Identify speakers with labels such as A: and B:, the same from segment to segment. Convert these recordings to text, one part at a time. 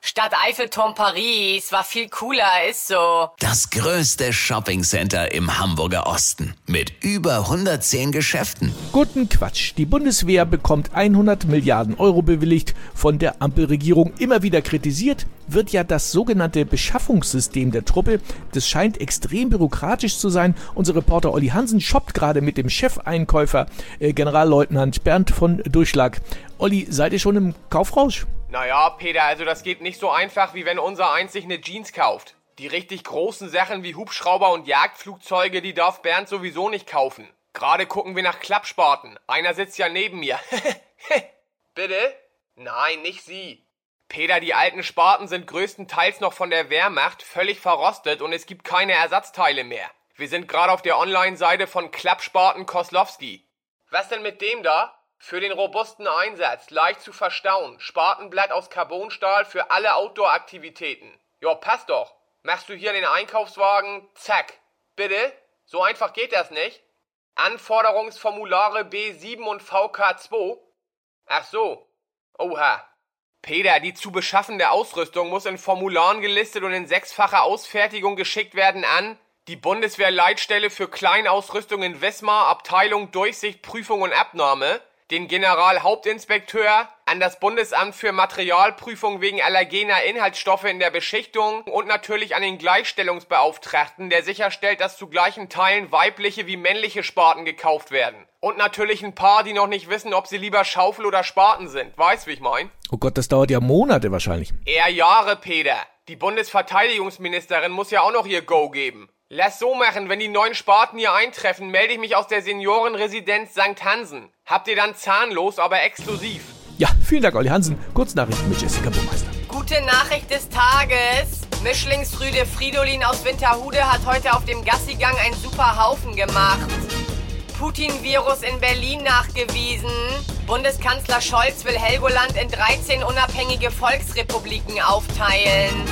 A: Stadt Eiffelturm Paris war viel cooler, ist so.
B: Das größte Shoppingcenter im Hamburger Osten mit über 110 Geschäften.
C: Guten Quatsch. Die Bundeswehr bekommt 100 Milliarden Euro bewilligt, von der Ampelregierung immer wieder kritisiert, wird ja das sogenannte Beschaffungssystem der Truppe. Das scheint extrem bürokratisch zu sein. Unser Reporter Olli Hansen shoppt gerade mit dem Chefeinkäufer äh, Generalleutnant Bernd von Durchschlag. Olli, seid ihr schon im Kaufrausch?
D: Naja, Peter, also das geht nicht so einfach, wie wenn unser eins sich eine Jeans kauft. Die richtig großen Sachen wie Hubschrauber und Jagdflugzeuge, die darf Bernd sowieso nicht kaufen. Gerade gucken wir nach Klappspaten. Einer sitzt ja neben mir. Bitte? Nein, nicht Sie. Peter, die alten Spaten sind größtenteils noch von der Wehrmacht völlig verrostet und es gibt keine Ersatzteile mehr. Wir sind gerade auf der Online-Seite von Klappspaten Koslowski. Was denn mit dem da? Für den robusten Einsatz, leicht zu verstauen, Spatenblatt aus Carbonstahl für alle Outdoor-Aktivitäten. Jo, passt doch. Machst du hier den Einkaufswagen, zack. Bitte? So einfach geht das nicht? Anforderungsformulare B7 und VK2? Ach so. Oha. Peter, die zu beschaffende Ausrüstung muss in Formularen gelistet und in sechsfacher Ausfertigung geschickt werden an die Bundeswehr-Leitstelle für Kleinausrüstung in Wismar, Abteilung Durchsicht, Prüfung und Abnahme, den Generalhauptinspekteur, an das Bundesamt für Materialprüfung wegen allergener Inhaltsstoffe in der Beschichtung und natürlich an den Gleichstellungsbeauftragten, der sicherstellt, dass zu gleichen Teilen weibliche wie männliche Spaten gekauft werden. Und natürlich ein paar, die noch nicht wissen, ob sie lieber Schaufel oder Spaten sind. Weißt, wie ich mein?
C: Oh Gott, das dauert ja Monate wahrscheinlich.
D: Eher Jahre, Peter. Die Bundesverteidigungsministerin muss ja auch noch ihr Go geben. Lass so machen, wenn die neuen Spaten hier eintreffen, melde ich mich aus der Seniorenresidenz St. Hansen. Habt ihr dann zahnlos, aber exklusiv.
C: Ja, vielen Dank, Olli Hansen. Kurznachrichten mit Jessica Burmeister.
A: Gute Nachricht des Tages. Mischlingsrüde Fridolin aus Winterhude hat heute auf dem Gassigang einen super Haufen gemacht. Putin-Virus in Berlin nachgewiesen. Bundeskanzler Scholz will Helgoland in 13 unabhängige Volksrepubliken aufteilen.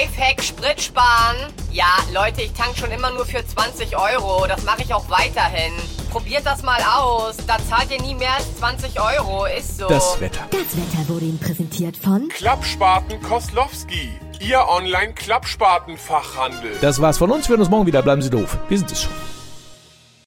A: Lifehack Sprit sparen. Ja, Leute, ich tank schon immer nur für 20 Euro. Das mache ich auch weiterhin. Probiert das mal aus. Da zahlt ihr nie mehr als 20 Euro. Ist so.
C: Das Wetter.
E: Das Wetter wurde Ihnen präsentiert von
F: Klappspaten Koslowski. Ihr Online-Klappspaten-Fachhandel.
C: Das war's von uns. Wir hören uns morgen wieder. Bleiben Sie doof. Wir sind es schon.